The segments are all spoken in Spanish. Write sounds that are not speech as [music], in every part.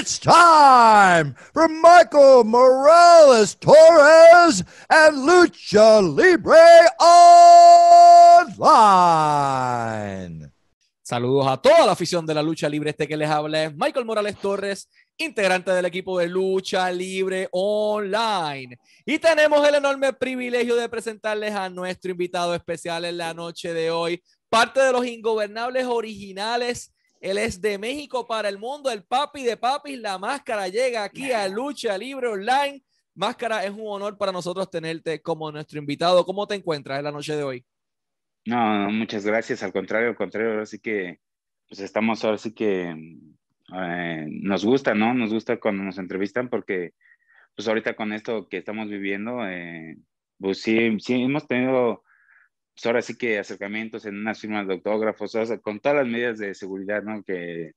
It's time for Michael Morales Torres and Lucha Libre Online. Saludos a toda la afición de la lucha libre. Este que les habla es Michael Morales Torres, integrante del equipo de lucha libre online. Y tenemos el enorme privilegio de presentarles a nuestro invitado especial en la noche de hoy, parte de los ingobernables originales. Él es de México para el mundo, el papi de papis. La máscara llega aquí a Lucha Libre Online. Máscara, es un honor para nosotros tenerte como nuestro invitado. ¿Cómo te encuentras en la noche de hoy? No, muchas gracias. Al contrario, al contrario, ahora sí que pues estamos, ahora sí que eh, nos gusta, ¿no? Nos gusta cuando nos entrevistan porque pues ahorita con esto que estamos viviendo, eh, pues sí, sí hemos tenido pues ahora sí que acercamientos en unas firmas de autógrafos, o sea, con todas las medidas de seguridad, ¿no? Que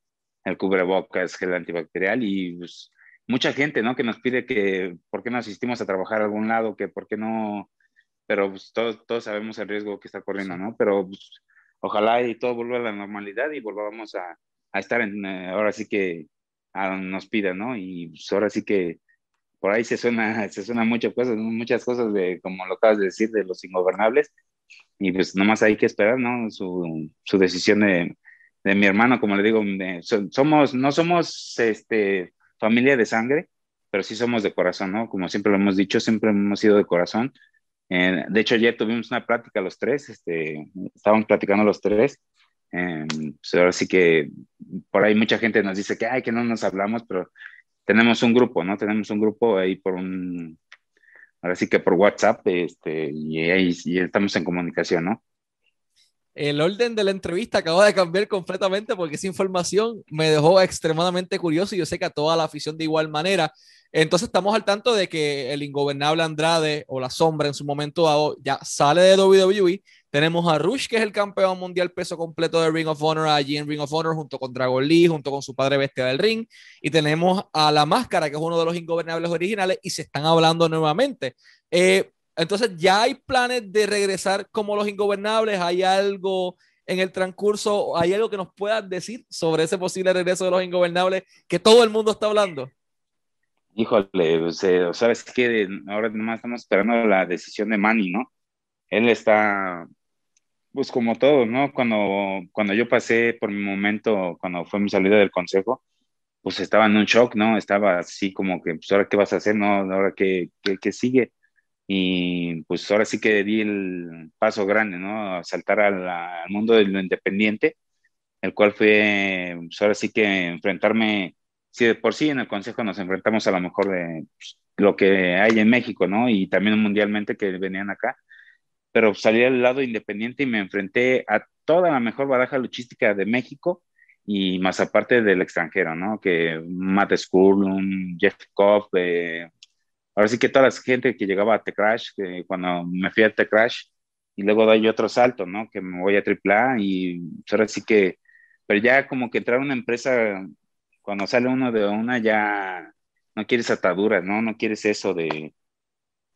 el cubrebocas, gel antibacterial y pues mucha gente, ¿no? Que nos pide que por qué no asistimos a trabajar a algún lado, que por qué no, pero pues todos, todos sabemos el riesgo que está corriendo, ¿no? Pero pues, ojalá y todo vuelva a la normalidad y volvamos a, a estar en, eh, ahora sí que a nos pidan, ¿no? Y pues ahora sí que por ahí se suena, [laughs] se suena muchas cosas, muchas cosas de, como lo acabas de decir, de los ingobernables, y pues nomás hay que esperar, ¿no? Su, su decisión de, de, mi hermano, como le digo, somos, no somos este, familia de sangre, pero sí somos de corazón, ¿no? Como siempre lo hemos dicho, siempre hemos sido de corazón. Eh, de hecho, ayer tuvimos una plática los tres, este, estábamos platicando los tres. Eh, pues ahora sí que por ahí mucha gente nos dice que, ay, que no nos hablamos, pero tenemos un grupo, ¿no? Tenemos un grupo ahí por un, ahora sí que por WhatsApp, este, y estamos en comunicación, ¿no? El orden de la entrevista acaba de cambiar completamente porque esa información me dejó extremadamente curioso y yo sé que a toda la afición de igual manera. Entonces estamos al tanto de que el ingobernable Andrade o la sombra en su momento dado ya sale de WWE. Tenemos a Rush, que es el campeón mundial peso completo de Ring of Honor, allí en Ring of Honor, junto con Dragon Lee, junto con su padre bestia del ring. Y tenemos a La Máscara, que es uno de los ingobernables originales, y se están hablando nuevamente. Eh, entonces, ¿ya hay planes de regresar como los ingobernables? ¿Hay algo en el transcurso? ¿Hay algo que nos puedas decir sobre ese posible regreso de los ingobernables que todo el mundo está hablando? Híjole, sabes que ahora nomás estamos esperando la decisión de Manny, ¿no? Él está, pues como todo, ¿no? Cuando, cuando yo pasé por mi momento, cuando fue mi salida del consejo, pues estaba en un shock, ¿no? Estaba así como que, pues ahora qué vas a hacer, ¿no? Ahora qué, qué, qué sigue. Y pues ahora sí que di el paso grande, ¿no? Saltar al, al mundo de lo independiente, el cual fue, pues ahora sí que enfrentarme si de por sí en el Consejo nos enfrentamos a lo mejor de pues, lo que hay en México, ¿no? Y también mundialmente que venían acá, pero salí al lado independiente y me enfrenté a toda la mejor baraja luchística de México y más aparte del extranjero, ¿no? Que Matt un Jeff Koff, eh, ahora sí que toda la gente que llegaba a T-Crash, que cuando me fui a T-Crash y luego doy otro salto, ¿no? Que me voy a AAA y ahora sí que, pero ya como que entrar a una empresa cuando sale uno de una ya no quieres ataduras, ¿no? No quieres eso de...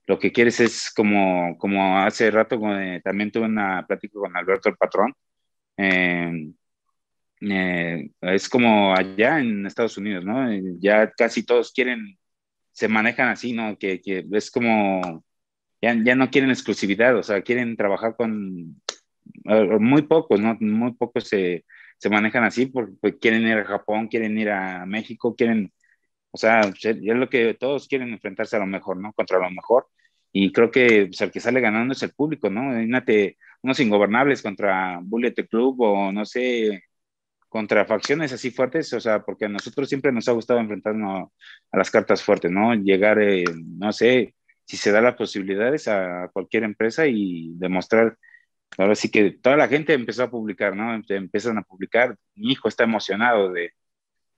Lo que quieres es como, como hace rato eh, también tuve una plática con Alberto el Patrón. Eh, eh, es como allá en Estados Unidos, ¿no? Ya casi todos quieren, se manejan así, ¿no? Que, es como, ya, ya, no quieren exclusividad, o sea, quieren trabajar con muy pocos, ¿no? Muy pocos se, se manejan así porque pues, quieren ir a Japón, quieren ir a México, quieren, o sea, es lo que todos quieren enfrentarse a lo mejor, ¿no? Contra lo mejor. Y creo que pues, el que sale ganando es el público, ¿no? Imagínate unos ingobernables contra Bullet Club o no sé, contra facciones así fuertes, o sea, porque a nosotros siempre nos ha gustado enfrentarnos a las cartas fuertes, ¿no? Llegar, eh, no sé, si se da las posibilidades a cualquier empresa y demostrar ahora sí que toda la gente empezó a publicar, ¿no? Empiezan a publicar, mi hijo está emocionado de,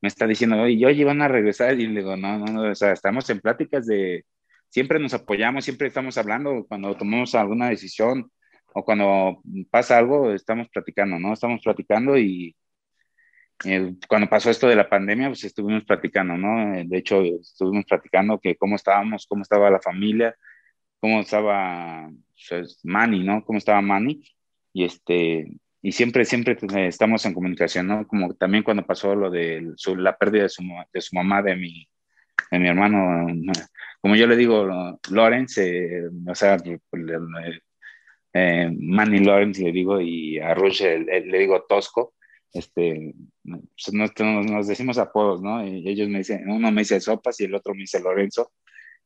me está diciendo, oye, oye, van a regresar, y le digo, no, no, no, o sea, estamos en pláticas de, siempre nos apoyamos, siempre estamos hablando, cuando tomamos alguna decisión o cuando pasa algo, estamos platicando, ¿no? Estamos platicando y eh, cuando pasó esto de la pandemia, pues estuvimos platicando, ¿no? De hecho, estuvimos platicando que cómo estábamos, cómo estaba la familia, cómo estaba pues, Manny, ¿no? Cómo estaba Manny. Y este, y siempre, siempre estamos en comunicación, ¿no? Como también cuando pasó lo de la pérdida de su, de su mamá, de mi, de mi hermano, como yo le digo, Lorenz, eh, o sea, eh, Manny Lawrence le digo, y a Rush le digo Tosco, este, pues, nos, nos, decimos apodos, ¿no? Y ellos me dicen, uno me dice Sopas y el otro me dice Lorenzo,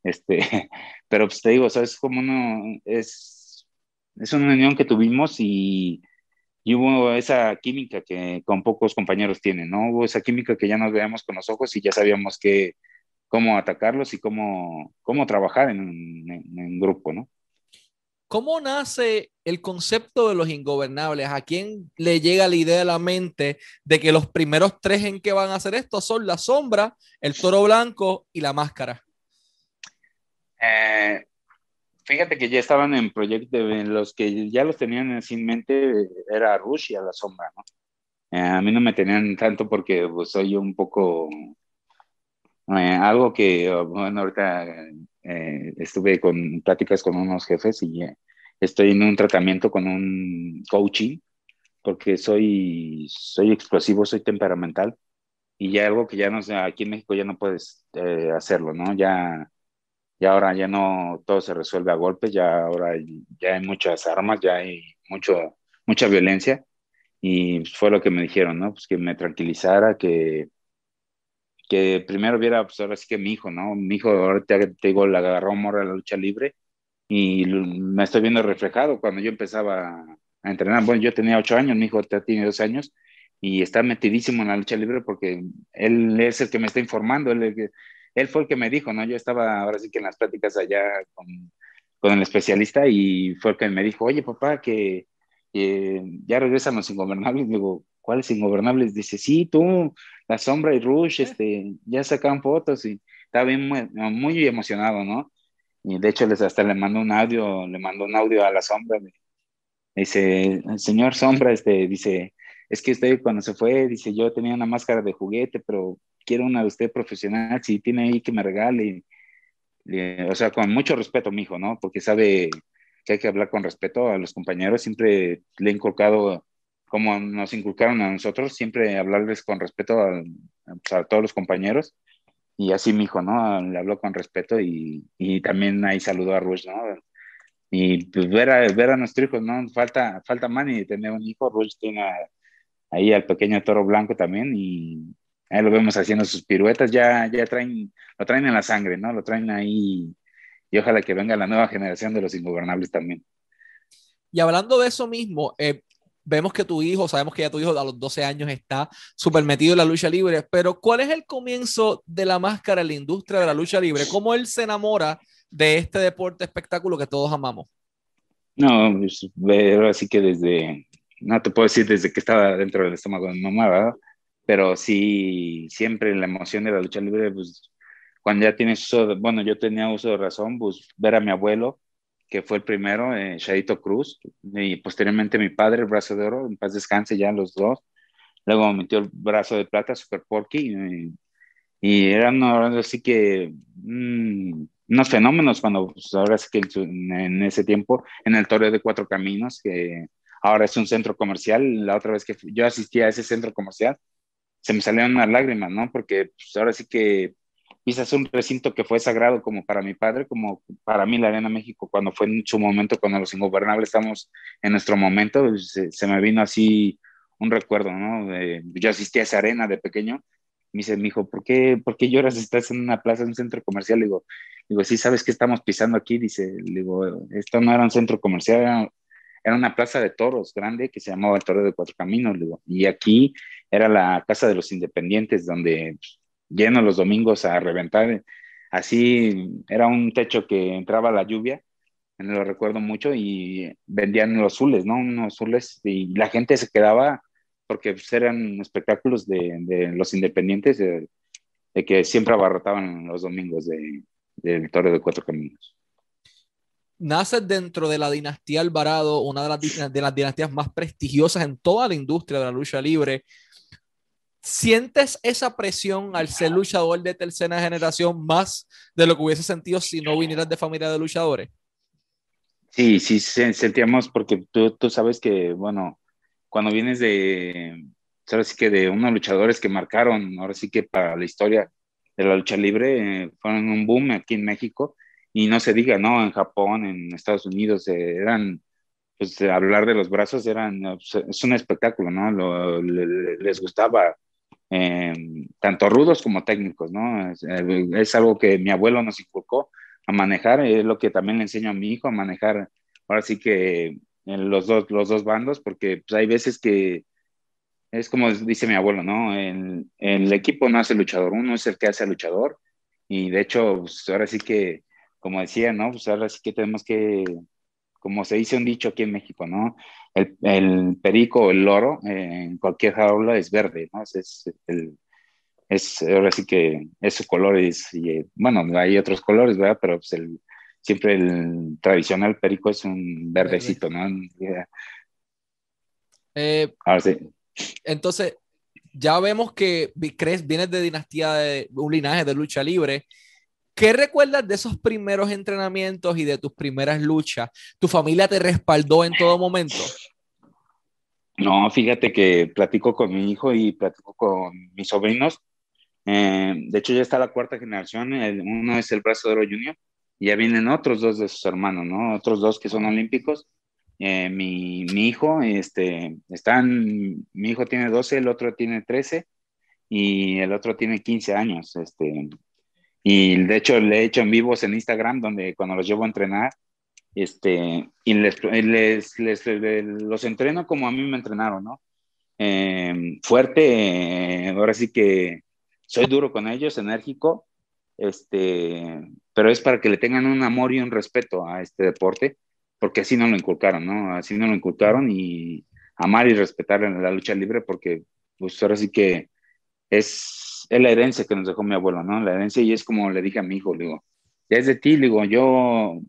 este, [laughs] pero pues te digo, o sea, es como uno, es, es una unión que tuvimos y, y hubo esa química que con pocos compañeros tienen, ¿no? Hubo esa química que ya nos veíamos con los ojos y ya sabíamos que, cómo atacarlos y cómo, cómo trabajar en, en, grupo, ¿no? ¿Cómo nace el concepto de los ingobernables? ¿A quién le llega la idea a la mente de que los primeros tres en que van a hacer esto son la sombra, el toro blanco y la máscara? Eh, fíjate que ya estaban en proyectos, los que ya los tenían sin mente era Rush y a la sombra, ¿no? Eh, a mí no me tenían tanto porque pues, soy un poco eh, algo que, bueno, ahorita eh, estuve con pláticas con unos jefes y estoy en un tratamiento con un coaching porque soy, soy explosivo, soy temperamental y ya algo que ya no sé, aquí en México ya no puedes hacerlo, ¿no? Ya y ahora ya no todo se resuelve a golpes, ya ahora ya hay muchas armas, ya hay mucho, mucha violencia y fue lo que me dijeron, ¿no? Pues que me tranquilizara, que, que primero viera, pues ahora sí que mi hijo, ¿no? Mi hijo ahorita te digo, le agarró morra a la lucha libre y me estoy viendo reflejado cuando yo empezaba a entrenar. Bueno, yo tenía ocho años, mi hijo tiene dos años y está metidísimo en la lucha libre porque él es el que me está informando, él es el que él fue el que me dijo, ¿no? Yo estaba ahora sí que en las pláticas allá con, con el especialista y fue el que me dijo, oye, papá, que ya regresan los ingobernables. Digo, ¿cuáles ingobernables? Dice, sí, tú, La Sombra y Rush, este, ya sacaron fotos y estaba bien muy, muy emocionado, ¿no? Y de hecho les hasta le mandó un audio, le mandó un audio a La Sombra. Dice, señor Sombra, este, dice, es que usted cuando se fue, dice, yo tenía una máscara de juguete, pero quiero una de usted profesional, si tiene ahí que me regale. o sea, con mucho respeto, mi hijo, ¿no? Porque sabe que hay que hablar con respeto a los compañeros. Siempre le he inculcado, como nos inculcaron a nosotros, siempre hablarles con respeto a, todos los compañeros. Y así mi hijo, ¿no? Le habló con respeto y, y también ahí saludó a Rush, ¿no? Y pues ver a, ver a nuestro hijo, ¿no? Falta, falta Manny tener un hijo. Rush tiene ahí al pequeño toro blanco también y, Ahí lo vemos haciendo sus piruetas, ya, ya traen, lo traen en la sangre, ¿no? Lo traen ahí y ojalá que venga la nueva generación de los ingobernables también. Y hablando de eso mismo, eh, vemos que tu hijo, sabemos que ya tu hijo a los 12 años está súper metido en la lucha libre, pero ¿cuál es el comienzo de la máscara en la industria de la lucha libre? ¿Cómo él se enamora de este deporte espectáculo que todos amamos? No, pues, así que desde, no te puedo decir desde que estaba dentro del estómago de mi mamá, ¿verdad? Pero sí, siempre la emoción de la lucha libre, pues cuando ya tienes uso, bueno, yo tenía uso de razón, pues ver a mi abuelo, que fue el primero, eh, Cruz, y posteriormente mi padre, el brazo de oro, en paz descanse ya los dos, luego metió el brazo de plata, Super Porky, y, eran ahora sí que mm, unos fenómenos cuando, pues, ahora sí que en, ese tiempo, en el Torre de Cuatro Caminos, que ahora es un centro comercial, la otra vez que yo asistía a ese centro comercial, se me salieron unas lágrimas, ¿no? Porque pues, ahora sí que pisas un recinto que fue sagrado como para mi padre, como para mí la Arena México, cuando fue en su momento, cuando los ingobernables estamos en nuestro momento, pues, se, me vino así un recuerdo, ¿no? yo asistí a esa arena de pequeño, me dice, mi hijo, ¿por qué, ¿por qué lloras? Estás en una plaza, en un centro comercial. Le digo, digo, sí, ¿sabes qué estamos pisando aquí? Dice, digo, esto no era un centro comercial, era, era una plaza de toros grande que se llamaba el Toro de Cuatro Caminos, y aquí era la casa de los independientes, donde lleno los domingos a reventar. Así era un techo que entraba la lluvia, lo recuerdo mucho, y vendían los azules, ¿no? Unos azules, y la gente se quedaba porque pues, eran espectáculos de, los independientes, de, que siempre abarrotaban los domingos de, del Toro de Cuatro Caminos. Naces dentro de la dinastía Alvarado, una de las, de las dinastías más prestigiosas en toda la industria de la lucha libre. ¿Sientes esa presión al ser luchador de tercera generación más de lo que hubiese sentido si no vinieras de familia de luchadores? Sí, sí, sentíamos porque tú, tú sabes que, bueno, cuando vienes de, ahora sí que de unos luchadores que marcaron, ahora sí que para la historia de la lucha libre, eh, fueron un boom aquí en México, y no se diga, ¿no? En Japón, en Estados Unidos, eh, eran, pues hablar de los brazos eran, pues, es un espectáculo, ¿no? les gustaba, em, tanto rudos como técnicos, ¿no? Es, es, algo que mi abuelo nos inculcó a manejar, es lo que también le enseño a mi hijo a manejar, ahora sí que en los dos, los dos bandos, porque pues, hay veces que es como dice mi abuelo, ¿no? El, el, equipo no hace luchador, uno es el que hace luchador. Y de hecho, pues, ahora sí que, como decía, ¿no? Pues ahora sí que tenemos que, como se dice un dicho aquí en México, ¿no? El, el perico o el loro eh, en cualquier jaula es verde, ¿no? Es, el, es, ahora sí que es su color, es, y, eh, bueno, hay otros colores, ¿verdad? Pero pues el, siempre el tradicional perico es un verdecito, ¿no? Eh, entonces, ya vemos que crees, vienes de dinastía de un linaje de lucha libre. ¿Qué recuerdas de esos primeros entrenamientos y de tus primeras luchas? ¿Tu familia te respaldó en todo momento? No, fíjate que platico con mi hijo y platico con mis sobrinos. Eh, de hecho, ya está la cuarta generación. uno es el Brazo de Oro Junior y ya vienen otros dos de sus hermanos, ¿no? Otros dos que son olímpicos. Eh, mi, mi, hijo, este, están, mi hijo tiene 12, el otro tiene 13 y el otro tiene 15 años, este, y de hecho le he hecho en vivos en Instagram donde cuando los llevo a entrenar, este, y les, les, les, los entreno como a mí me entrenaron, ¿no? Eh, fuerte, ahora sí que soy duro con ellos, enérgico, este, pero es para que le tengan un amor y un respeto a este deporte, porque así no lo inculcaron, ¿no? Así no lo inculcaron y amar y respetar la lucha libre, porque pues ahora sí que es, es la herencia que nos dejó mi abuelo, ¿no? La herencia y es como le dije a mi hijo, digo, ya es de ti, digo, yo,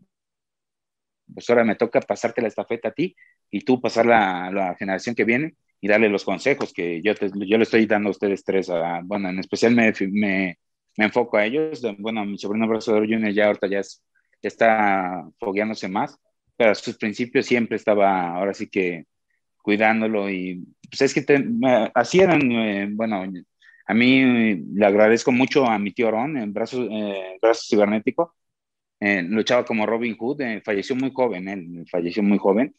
pues ahora me toca pasarte la estafeta a ti y tú pasarla a la generación que viene y darle los consejos que yo, yo le estoy dando a ustedes tres, a, bueno, en especial me, me me enfoco a ellos. Bueno, mi sobrino Brazador Junior ya ahorita ya, está fogueándose más, pero a sus principios siempre estaba, ahora sí que cuidándolo y pues es que así eran, eh, bueno, a mí le agradezco mucho a mi tío Ron en brazos, eh, brazos cibernético. Eh, luchaba como Robin Hood, falleció muy joven, él falleció muy joven.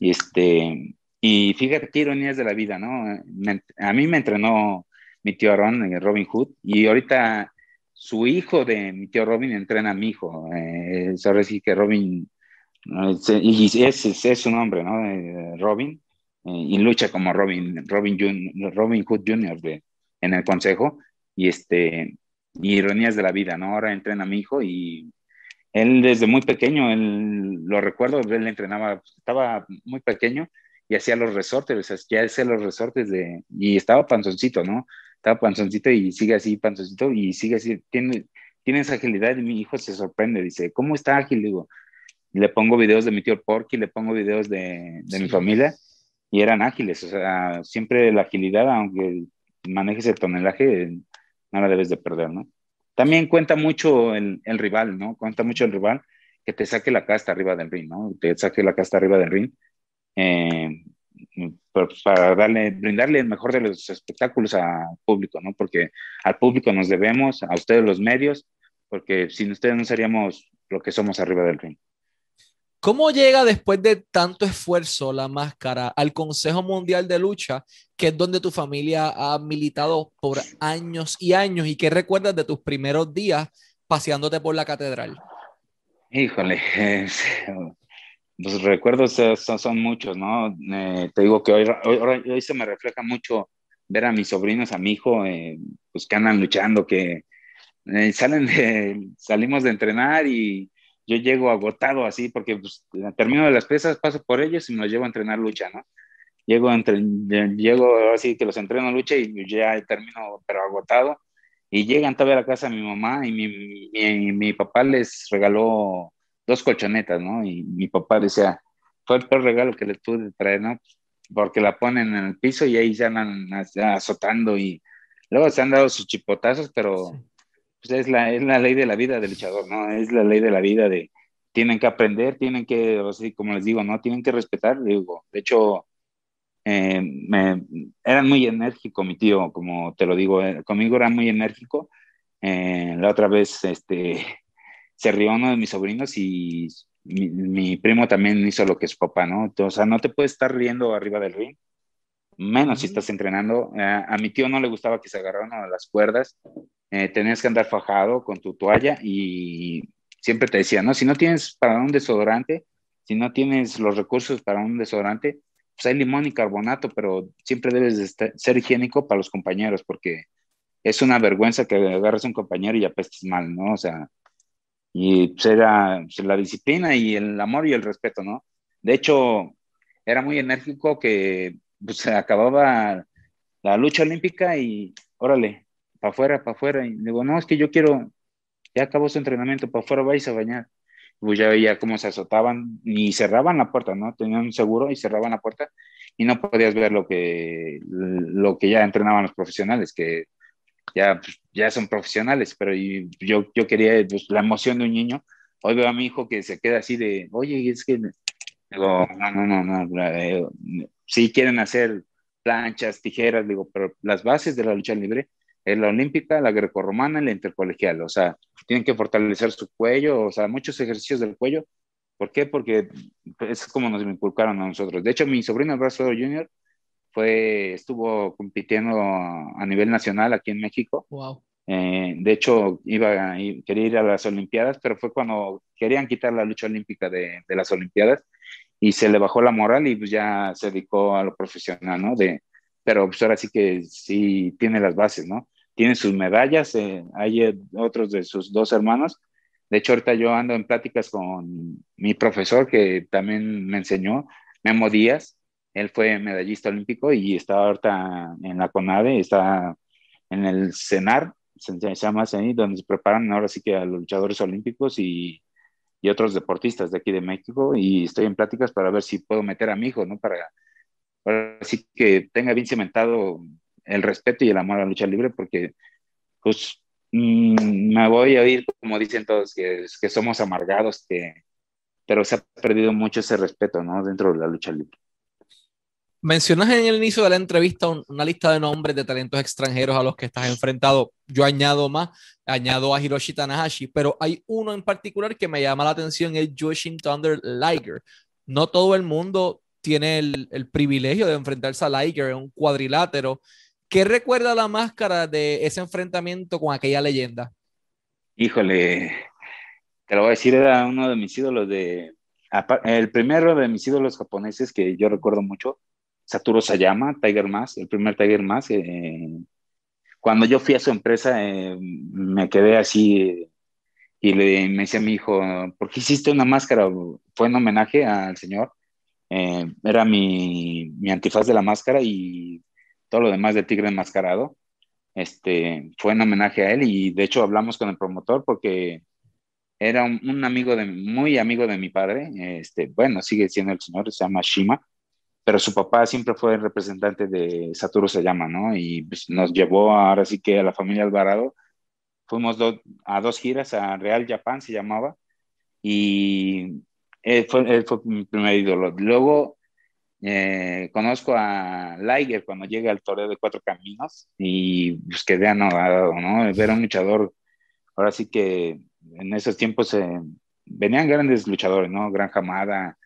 Y este, y fíjate qué ironías de la vida, ¿no? a mí me entrenó mi tío Ron, Robin Hood, y ahorita su hijo de mi tío Robin entrena a mi hijo. Eh, ahora sí que Robin, y ese es, su nombre, ¿no? Robin, eh, y lucha como Robin, Robin, Robin Hood Jr. De, en el consejo, y este, ironías de la vida, ¿no? Ahora entrena a mi hijo y él desde muy pequeño, él lo recuerdo, él entrenaba, estaba muy pequeño y hacía los resortes, ya hacía los resortes de, y estaba panzoncito, ¿no? estaba panzoncito y sigue así, panzoncito, y sigue así, tiene, tiene esa agilidad y mi hijo se sorprende, dice, ¿cómo está ágil? Digo, le pongo videos de mi tío Porky, le pongo videos de, de mi familia y eran ágiles, o sea, siempre la agilidad, aunque manejes el tonelaje, no la debes de perder, ¿no? También cuenta mucho el, el, rival, ¿no? Cuenta mucho el rival que te saque la casta arriba del ring, ¿no? Te saque la casta arriba del ring. Eh, para darle, brindarle el mejor de los espectáculos al público, ¿no? Porque al público nos debemos, a ustedes los medios, porque sin ustedes no seríamos lo que somos arriba del ring. ¿Cómo llega después de tanto esfuerzo la máscara al Consejo Mundial de Lucha, que es donde tu familia ha militado por años y años? ¿Y qué recuerdas de tus primeros días paseándote por la catedral? Híjole, los recuerdos son, muchos, ¿no? Eh, te digo que hoy, hoy, se me refleja mucho ver a mis sobrinos, a mi hijo, eh, pues que andan luchando, que eh, salen de, salimos de entrenar y yo llego agotado así, porque pues, termino de las pesas, paso por ellos y me los llevo a entrenar lucha, ¿no? Llego, entre, llego así que los entreno lucha y ya termino, pero agotado. Y llegan todavía a la casa mi mamá y mi, mi, mi papá les regaló dos colchonetas, ¿no? Y mi papá decía, fue el peor regalo que le pude traer, ¿no? Porque la ponen en el piso y ahí se andan azotando y luego se han dado sus chipotazos, pero pues es, la, es la ley de la vida del luchador, ¿no? Es la ley de la vida de tienen que aprender, tienen que, así como les digo, ¿no? Tienen que respetar, digo, de hecho, eh, me, era muy enérgico mi tío, como te lo digo, eh, conmigo era muy enérgico. Eh, la otra vez este, [laughs] se rió uno de mis sobrinos y mi, primo también hizo lo que su papá, ¿no? O sea, no te puedes estar riendo arriba del ring, menos si estás entrenando. a mi tío no le gustaba que se agarraran a las cuerdas, tenías que andar fajado con tu toalla y siempre te decía, ¿no? Si no tienes para un desodorante, si no tienes los recursos para un desodorante, pues hay limón y carbonato, pero siempre debes de ser higiénico para los compañeros, porque es una vergüenza que agarres a un compañero y apestes mal, ¿no? O sea, y pues era pues, la disciplina y el amor y el respeto, ¿no? De hecho, era muy enérgico que pues, acababa la lucha olímpica y órale, para afuera, para afuera. Y digo, no, es que yo quiero, ya acabó su entrenamiento, para afuera vais a bañar pues ya veía cómo se azotaban y cerraban la puerta, ¿no? Tenían un seguro y cerraban la puerta y no podías ver lo que, lo que ya entrenaban los profesionales, que ya, pues, ya son profesionales, pero yo, yo quería pues, la emoción de un niño. Hoy veo a mi hijo que se queda así de, oye, es que, digo, no, no, no, no, eh, sí quieren hacer planchas, tijeras, digo, pero las bases de la lucha libre es la olímpica, la grecorromana y la intercolegial. O sea, tienen que fortalecer su cuello, o sea, muchos ejercicios del cuello. ¿Por qué? Porque es como nos inculcaron a nosotros. De hecho, mi sobrino, Brazo Junior, fue, estuvo compitiendo a nivel nacional aquí en México. Wow. Eh, de hecho, iba, quería ir a las Olimpiadas, pero fue cuando querían quitar la lucha olímpica de, de las Olimpiadas y se le bajó la moral y pues ya se dedicó a lo profesional, ¿no? De, pero pues ahora sí que sí tiene las bases, ¿no? Tiene sus medallas, eh, hay eh, otros de sus dos hermanos. De hecho, ahorita yo ando en pláticas con mi profesor que también me enseñó, Memo Díaz. Él fue medallista olímpico y está ahorita en la CONADE, está en el CENAR, se llama así, donde se preparan ahora sí que a los luchadores olímpicos y, y otros deportistas de aquí de México. Y estoy en pláticas para ver si puedo meter a mi hijo, ¿no? Para, para así que tenga bien cimentado el respeto y el amor a la lucha libre, porque pues mm, me voy a oír, como dicen todos, que, que somos amargados, que, pero se ha perdido mucho ese respeto, ¿no? Dentro de la lucha libre. Mencionas en el inicio de la entrevista una lista de nombres de talentos extranjeros a los que estás enfrentado. Yo añado más, añado a Hiroshi Tanahashi, pero hay uno en particular que me llama la atención, es Jushin Thunder Liger. No todo el mundo tiene el, el privilegio de enfrentarse a Liger en un cuadrilátero ¿Qué recuerda la máscara de ese enfrentamiento con aquella leyenda? Híjole, te lo voy a decir, era uno de mis ídolos de... El primero de mis ídolos japoneses que yo recuerdo mucho, Satoru Sayama, Tiger Mask, el primer Tiger Mask. Eh, cuando yo fui a su empresa, eh, me quedé así y le, me decía a mi hijo, ¿por qué hiciste una máscara? Fue en homenaje al señor. Eh, era mi, mi antifaz de la máscara y todo lo demás de Tigre Enmascarado. Este, fue en homenaje a él y de hecho hablamos con el promotor porque era un, amigo de, muy amigo de mi padre, este, bueno, sigue siendo el señor, se llama Shima, pero su papá siempre fue el representante de Satoru llama ¿no? Y pues, nos llevó ahora sí que a la familia Alvarado, fuimos a dos giras a Real Japan, se llamaba, y él fue, él fue mi primer ídolo. Luego eh, conozco a Liger cuando llega al torneo de cuatro caminos y pues quedé anodado, ¿no? Ver a un luchador, ahora sí que en esos tiempos eh, venían grandes luchadores, ¿no? Gran Jamada,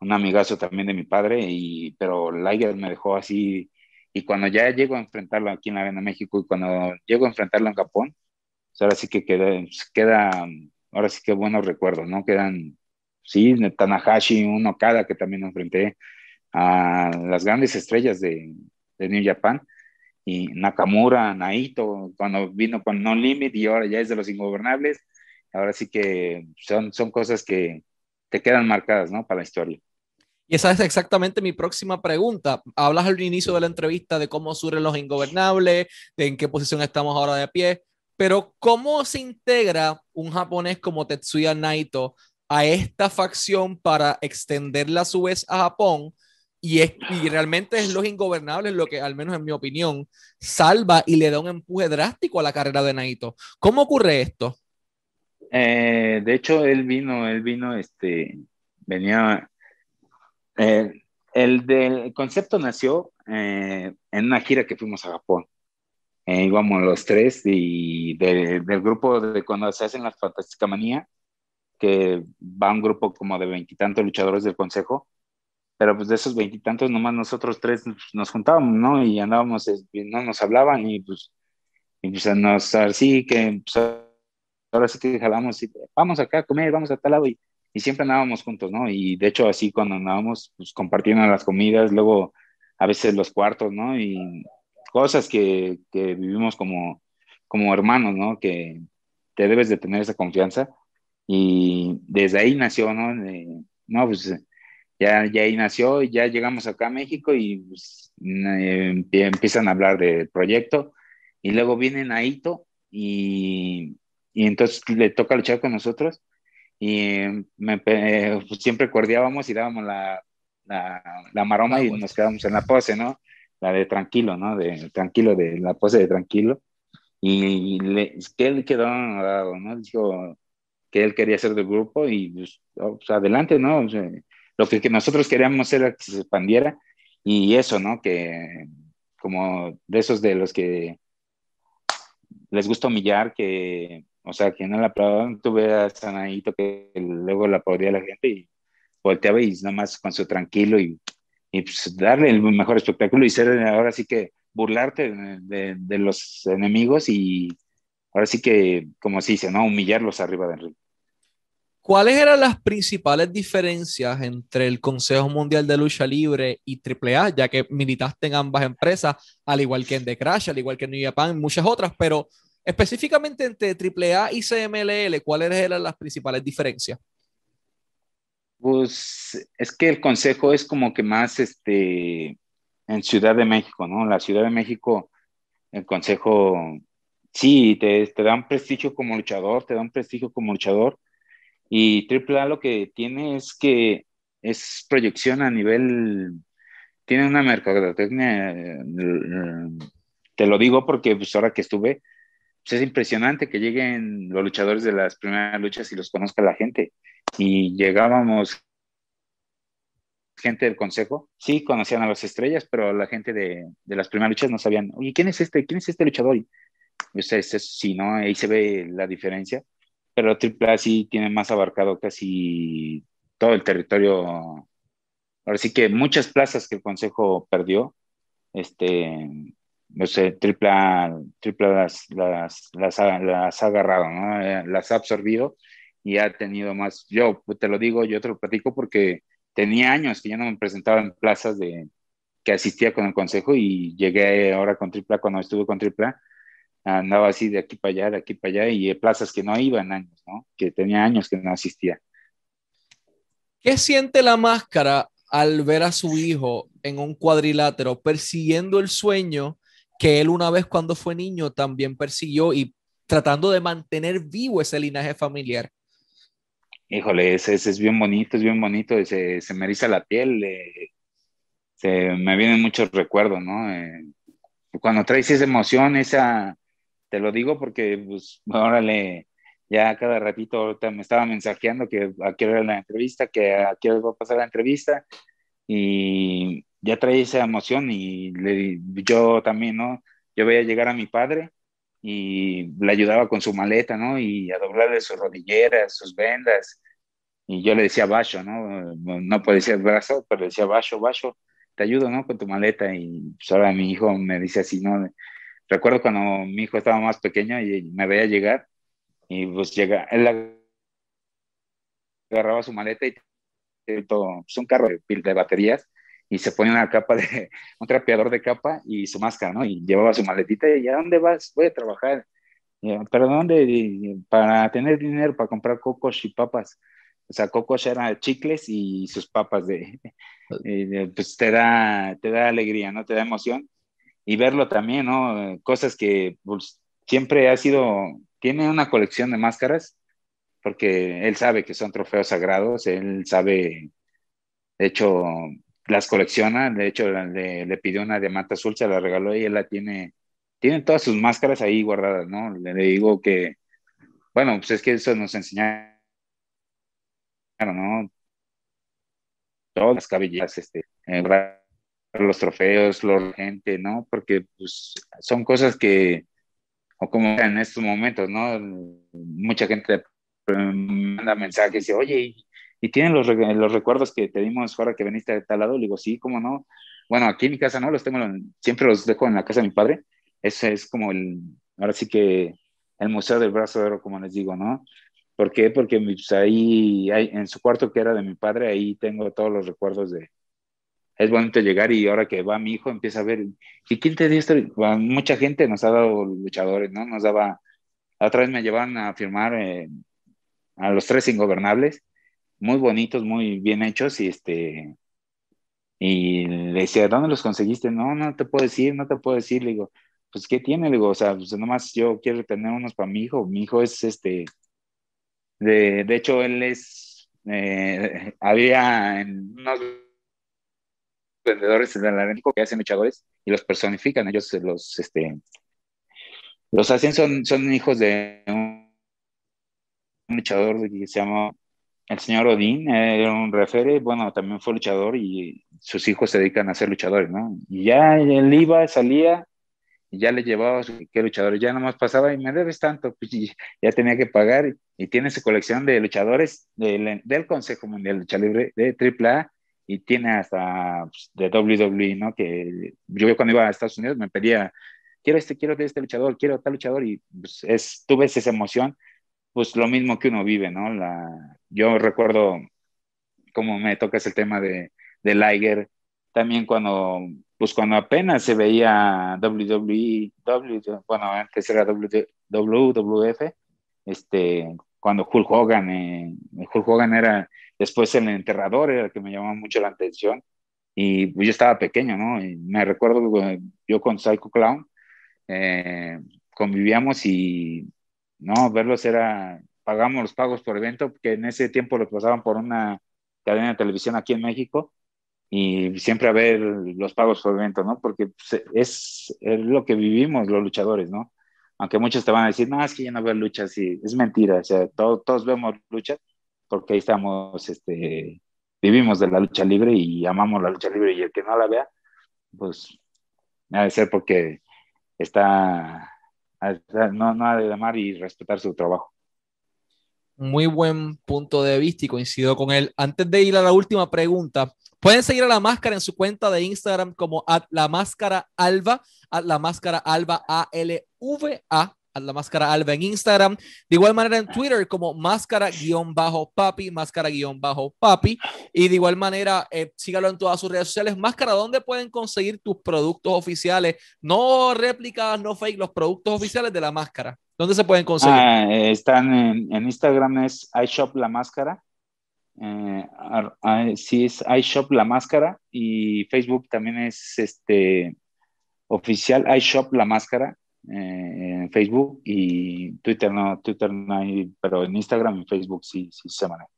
un amigazo también de mi padre, y, pero Liger me dejó así, y cuando ya llego a enfrentarlo aquí en la Arena México y cuando llego a enfrentarlo en Japón, pues ahora sí que queda, pues queda, ahora sí que buenos recuerdos, ¿no? Quedan, sí, Tanahashi, un Okada que también enfrenté, a las grandes estrellas de, de New Japan y Nakamura, Naito, cuando vino con No Limit y ahora ya es de los ingobernables, ahora sí que son, son cosas que te quedan marcadas, ¿no? Para la historia. Y esa es exactamente mi próxima pregunta. Hablas al inicio de la entrevista de cómo surgen los ingobernables, de en qué posición estamos ahora de pie, pero ¿cómo se integra un japonés como Tetsuya Naito a esta facción para extenderla a su vez a Japón? Y, es, y realmente es los ingobernables lo que, al menos en mi opinión, salva y le da un empuje drástico a la carrera de Naito. ¿Cómo ocurre esto? Eh, de hecho, él vino, él vino, este, venía, eh, El concepto nació eh, en una gira que fuimos a Japón. Eh, íbamos los tres y del grupo de cuando se hacen las Fantástica Manía, que va un grupo como de veintitantos luchadores del consejo, pero pues de esos veintitantos nomás nosotros tres nos juntábamos, ¿no? Y andábamos, no nos hablaban y pues, y pues nos, así que pues, ahora sí que jalamos y vamos acá a comer, vamos a tal lado y, y siempre andábamos juntos, ¿no? Y de hecho así cuando andábamos, pues compartiendo las comidas, luego a veces los cuartos, ¿no? Y cosas que, que vivimos como, como hermanos, ¿no? Que te debes de tener esa confianza. Y desde ahí nació, ¿no? no, pues ya, ya ahí nació y ya llegamos acá a México y pues, eh, empiezan a hablar del proyecto y luego vienen a Ito y, y entonces le toca luchar con nosotros y me, pues, siempre cordiábamos y dábamos la, la, la maroma ah, y nos quedamos en la pose, ¿no? La de tranquilo, ¿no? De tranquilo, de la pose de tranquilo. Y le, que él quedó ¿no? Dijo que él quería ser del grupo y pues, oh, pues adelante, ¿no? Lo que, nosotros queríamos era que se expandiera y eso, ¿no? Que como de esos de los que les gusta humillar, que o sea, que no la aplaudían, tuve a Sanadito que luego la aplaudía la gente y volteaba y nada más con su tranquilo y, pues darle el mejor espectáculo y ser ahora sí que burlarte de, de, los enemigos y ahora sí que, como se dice, ¿no? Humillarlos arriba del ring. ¿Cuáles eran las principales diferencias entre el Consejo Mundial de Lucha Libre y AAA, ya que militaste en ambas empresas, al igual que en The Crash, al igual que en New Japan, muchas otras, pero Específicamente entre AAA y CMLL, ¿cuáles eran las principales diferencias? Pues es que el consejo es como que más este en Ciudad de México, ¿no? La Ciudad de México, el consejo, sí, te, te da un prestigio como luchador, te da un prestigio como luchador. Y AAA lo que tiene es que es proyección a nivel, tiene una mercadotecnia, eh, te lo digo porque pues ahora que estuve, pues, es impresionante que lleguen los luchadores de las primeras luchas y los conozca la gente. Y llegábamos gente del consejo, sí conocían a las estrellas, pero la gente de, de las primeras luchas no sabían, oye, ¿quién es este? ¿Quién es este luchador? Y ustedes, sí, ¿no? Ahí se ve la diferencia, pero AAA sí tiene más abarcado casi todo el territorio. Ahora sí que muchas plazas que el consejo perdió, este, no sé, tripla, tripla las, las, las, ha, agarrado. Eh, las ha absorbido y ha tenido más. Yo te lo digo, yo te lo platico porque tenía años que ya no me presentaba en plazas de que asistía con el consejo y llegué ahora con tripla, cuando estuve con tripla, andaba así de aquí para allá, de aquí para allá y plazas que no iban años, ¿no? Que tenía años que no asistía. ¿Qué siente la máscara al ver a su hijo en un cuadrilátero persiguiendo el sueño que él una vez cuando fue niño también persiguió y tratando de mantener vivo ese linaje familiar. Híjole, ese, es bien bonito, es bien bonito, se, se me eriza la piel, se, me vienen muchos recuerdos, ¿no? Eh, cuando traes esa emoción, esa, te lo digo porque, pues, [laughs] órale, ya cada ratito me estaba mensajeando que aquí era la entrevista, que aquí va a pasar la entrevista, y ya traía esa emoción y le, yo también, ¿no? Yo veía llegar a mi padre y le ayudaba con su maleta, ¿no? Y a doblarle sus rodilleras, sus vendas. Y yo le decía Bacho, ¿no? No puede decir brazo, pero le decía Bacho, Bacho, te ayudo, ¿no? Con tu maleta. Y pues ahora mi hijo me dice así, ¿no? Recuerdo cuando mi hijo estaba más pequeño y me veía llegar y pues llega, él agarraba su maleta y todo, pues un carro de, de baterías y se pone una capa de, [laughs] un trapeador de capa y su máscara, ¿no? Y llevaba su maletita y ¿a dónde vas? Voy a trabajar. ¿Pero dónde? Para tener dinero para comprar cocos y papas. O sea, cocos eran chicles y sus papas de, [laughs] pues te da, te da alegría, ¿no? Te da emoción. Y verlo también, ¿no? Cosas que pues, siempre ha sido, tiene una colección de máscaras, porque él sabe que son trofeos sagrados, él sabe, de hecho, las colecciona, de hecho le, pidió una diamante azul, se la regaló y él la tiene, tiene todas sus máscaras ahí guardadas, ¿no? Le, digo que, bueno, pues es que eso nos enseñaron, ¿no? Todas las cabelleras, este, los trofeos, la gente, ¿no? Porque pues, son cosas que, o como en estos momentos, ¿no? Mucha gente manda mensajes y oye, ¿y, tienen los, los, recuerdos que te dimos ahora que veniste de tal lado? Le digo, sí, ¿cómo no? Bueno, aquí en mi casa no, los tengo, siempre los dejo en la casa de mi padre. Ese es como el, ahora sí que el Museo del Brazo de Oro, como les digo, ¿no? ¿Por qué? Porque pues, ahí, hay, en su cuarto que era de mi padre, ahí tengo todos los recuerdos de... Es bonito llegar y ahora que va mi hijo empieza a ver, ¿y quién te dio esto? mucha gente nos ha dado luchadores, ¿no? Nos daba, otra vez me llevaban a firmar eh, a los tres ingobernables, muy bonitos, muy bien hechos y este, y le decía, ¿dónde los conseguiste? No, no te puedo decir, no te puedo decir, le digo, pues, ¿qué tiene? Le digo, o sea, pues nomás yo quiero tener unos para mi hijo. Mi hijo es este, de, de hecho, él es, eh, había en unos vendedores la México que hacen luchadores y los personifican, ellos los, este, los hacen, son, son hijos de un, luchador que se llama el señor Odín, era un refere, bueno, también fue luchador y sus hijos se dedican a ser luchadores, ¿no? Y ya él iba, salía, y ya le llevaba su qué luchadores, ya nomás pasaba y me debes tanto, pues ya tenía que pagar y, tiene su colección de luchadores del, del Consejo Mundial de Lucha Libre de AAA y tiene hasta pues, de WWE, ¿no? Que yo cuando iba a Estados Unidos me pedía, quiero este, quiero este luchador, quiero tal luchador y pues es, tú ves esa emoción, pues lo mismo que uno vive, ¿no? La, yo recuerdo cómo me tocas el tema de, de Liger, también cuando pues cuando apenas se veía WWE, bueno, antes era WWF, este, cuando Hulk Hogan, eh, Hulk Hogan era después el enterrador, era el que me llamaba mucho la atención, y pues yo estaba pequeño, ¿no? Y me recuerdo que yo con Psycho Clown eh, convivíamos y, no, verlos era, pagamos los pagos por evento, porque en ese tiempo los pasaban por una cadena de televisión aquí en México, y siempre a ver los pagos por evento, ¿no? Porque pues, es, es, lo que vivimos los luchadores, ¿no? Aunque muchos te van a decir, no, es que ya no veo luchas, y es mentira, o sea, todos vemos luchas porque ahí estamos, este, vivimos de la lucha libre y amamos la lucha libre y el que no la vea, pues debe ser porque está, no, no ha de amar y respetar su trabajo muy buen punto de vista y coincido con él. Antes de ir a la última pregunta, pueden seguir a la máscara en su cuenta de Instagram como la máscara alba, la máscara alba A-L-V-A, la máscara alba en Instagram. De igual manera en Twitter como máscara-papi, máscara-papi. Y de igual manera, eh, sígalo en todas sus redes sociales. Máscara, ¿dónde pueden conseguir tus productos oficiales? No réplicas, no fake, los productos oficiales de la máscara. ¿Dónde se pueden conseguir? Ah, están en, Instagram, es iShop La Máscara. Eh, sí, es iShop La Máscara. Y Facebook también es este oficial iShop La Máscara. Eh, en Facebook y Twitter no, Twitter no hay, pero en Instagram y Facebook sí, sí se maneja.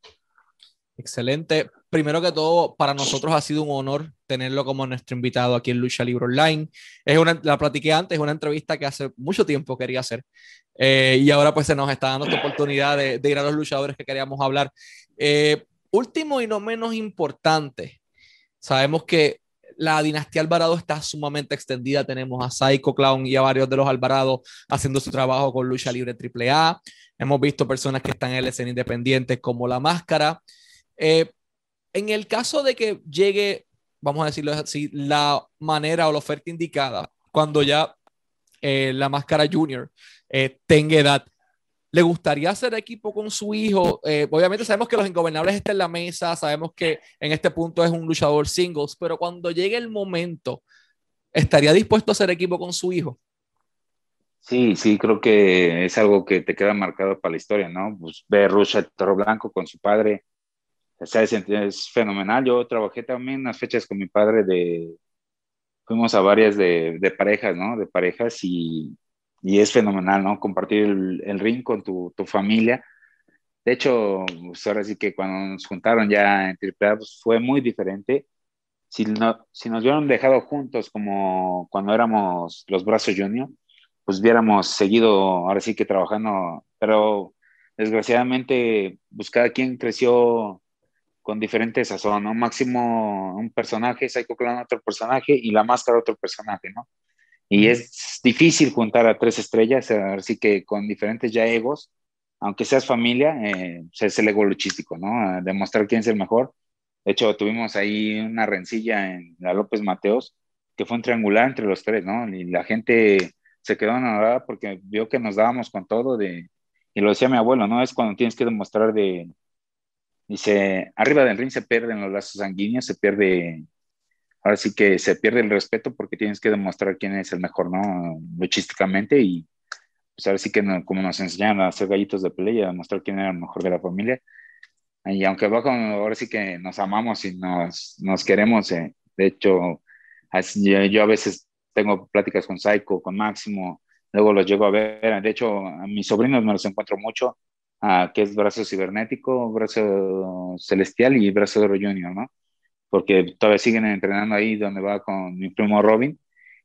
Excelente. Primero que todo, para nosotros ha sido un honor tenerlo como nuestro invitado aquí en Lucha Libre Online. Es una, la platiqué antes, es una entrevista que hace mucho tiempo quería hacer. Eh, y ahora pues se nos está dando esta oportunidad de, ir a los luchadores que queríamos hablar. Eh, último y no menos importante, sabemos que la dinastía Alvarado está sumamente extendida. Tenemos a Psycho Clown y a varios de los Alvarado haciendo su trabajo con Lucha Libre AAA. Hemos visto personas que están en el escena independiente como La Máscara. Eh, en el caso de que llegue, vamos a decirlo así, la manera o la oferta indicada, cuando ya eh, la máscara junior eh, tenga edad, ¿le gustaría hacer equipo con su hijo? obviamente sabemos que los ingobernables están en la mesa, sabemos que en este punto es un luchador singles, pero cuando llegue el momento, ¿estaría dispuesto a hacer equipo con su hijo? Sí, sí, creo que es algo que te queda marcado para la historia, ¿no? Pues ver Rusha Toro Blanco con su padre, es, fenomenal. Yo trabajé también unas fechas con mi padre de, fuimos a varias de, de parejas, ¿no? De parejas y, y, es fenomenal, ¿no? Compartir el, ring con tu, tu, familia. De hecho, pues ahora sí que cuando nos juntaron ya en AAA, pues fue muy diferente. Si, no, si nos hubieran dejado juntos como cuando éramos los Brazos Junior, pues hubiéramos seguido ahora sí que trabajando, pero desgraciadamente, pues cada quien creció con diferentes sazón, ¿no? Máximo un personaje, Psycho Clown otro personaje y la máscara otro personaje, ¿no? Y es difícil juntar a tres estrellas, así que con diferentes ya egos, aunque seas familia, eh, es el ego luchístico, ¿no? demostrar quién es el mejor. De hecho, tuvimos ahí una rencilla en la López Mateos, que fue un triangular entre los tres, ¿no? Y la gente se quedó enamorada porque vio que nos dábamos con todo de, y lo decía mi abuelo, ¿no? Es cuando tienes que demostrar de, dice, arriba del ring se pierden los lazos sanguíneos, se pierde, ahora sí que se pierde el respeto porque tienes que demostrar quién es el mejor, ¿no? Luchísticamente y pues ahora sí que como nos enseñaron a hacer gallitos de pelea a demostrar quién era el mejor de la familia. Y aunque bajo, ahora sí que nos amamos y nos, nos queremos, eh, de hecho, yo, a veces tengo pláticas con Psycho, con Máximo, luego los llego a ver. De hecho, a mis sobrinos me los encuentro mucho, que es brazo cibernético, brazo celestial y brazo de oro junior, ¿no? Porque todavía siguen entrenando ahí donde va con mi primo Robin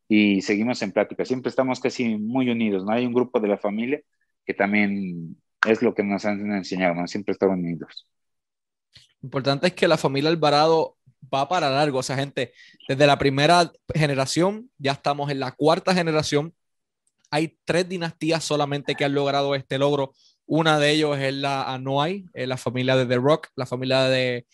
y seguimos en plática. Siempre estamos casi muy unidos, ¿no? Hay un grupo de la familia que también es lo que nos han enseñado, ¿no? Siempre estamos unidos. Importante es que la familia Alvarado va para largo, o sea, gente, desde la primera generación, ya estamos en la cuarta generación, hay tres dinastías solamente que han logrado este logro. Una de ellos es la Anoa'i, la familia de The Rock, la familia de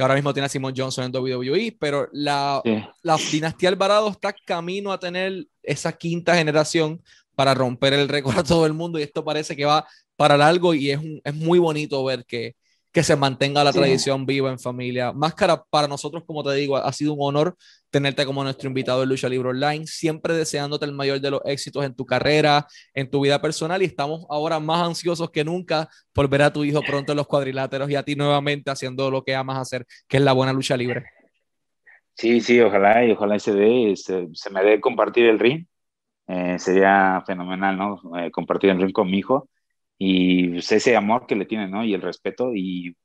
que ahora mismo tiene a Simon Johnson en WWE, pero la, la dinastía Alvarado está camino a tener esa quinta generación para romper el récord a todo el mundo y esto parece que va para largo y es, es muy bonito ver que, que se mantenga la tradición viva en familia. Máscara, para nosotros, como te digo, ha sido un honor tenerte como nuestro invitado en Lucha Libre Online, siempre deseándote el mayor de los éxitos en tu carrera, en tu vida personal y estamos ahora más ansiosos que nunca por ver a tu hijo pronto en los cuadriláteros y a ti nuevamente haciendo lo que amas hacer, que es la buena lucha libre. Sí, sí, ojalá y ojalá se dé, se, me dé compartir el ring. Eh, sería fenomenal, ¿no? Eh, compartir el ring con mi hijo y pues, ese amor que le tienen, ¿no? Y el respeto y,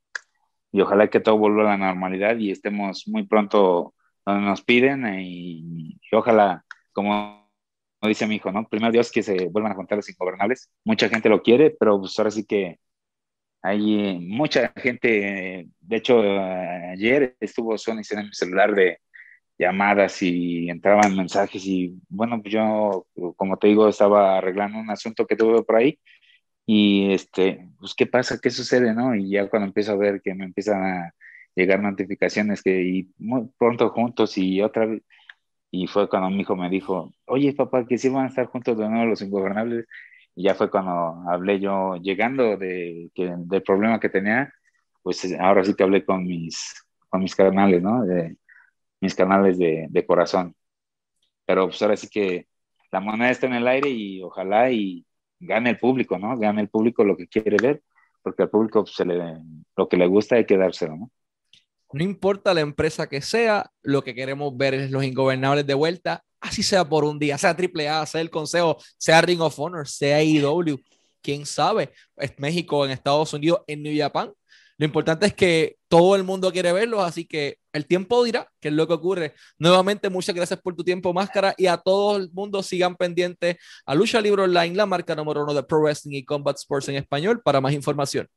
y, ojalá que todo vuelva a la normalidad y estemos muy pronto donde nos piden y, ojalá, como dice mi hijo, ¿no? Primero Dios que se vuelvan a contar los ingobernables. Mucha gente lo quiere, pero pues ahora sí que hay mucha gente, de hecho ayer estuvo Sony en mi celular de llamadas y entraban mensajes y bueno, pues yo, como te digo, estaba arreglando un asunto que tuve por ahí y este, pues, ¿qué pasa? ¿Qué sucede? ¿No? Y ya cuando empiezo a ver que me empiezan a llegar notificaciones que y muy pronto juntos y otra vez, y fue cuando mi hijo me dijo, oye papá, que sí van a estar juntos de nuevo los ingobernables, y ya fue cuando hablé yo, llegando de, que, del problema que tenía, pues ahora sí que hablé con mis, con mis canales, ¿no? De, mis canales de, de corazón. Pero pues ahora sí que la moneda está en el aire y ojalá y gane el público, ¿no? Gane el público lo que quiere ver, porque al público se le, lo que le gusta hay que dárselo, ¿no? No importa la empresa que sea, lo que queremos ver es los ingobernables de vuelta, así sea por un día, sea AAA, sea el Consejo, sea Ring of Honor, sea IW, quién sabe, es México, en Estados Unidos, en New Japan, lo importante es que todo el mundo quiere verlos, así que el tiempo dirá qué es lo que ocurre. Nuevamente, muchas gracias por tu tiempo, Máscara, y a todo el mundo sigan pendientes a Lucha Libre Online, la marca número uno de Pro Wrestling y Combat Sports en español, para más información.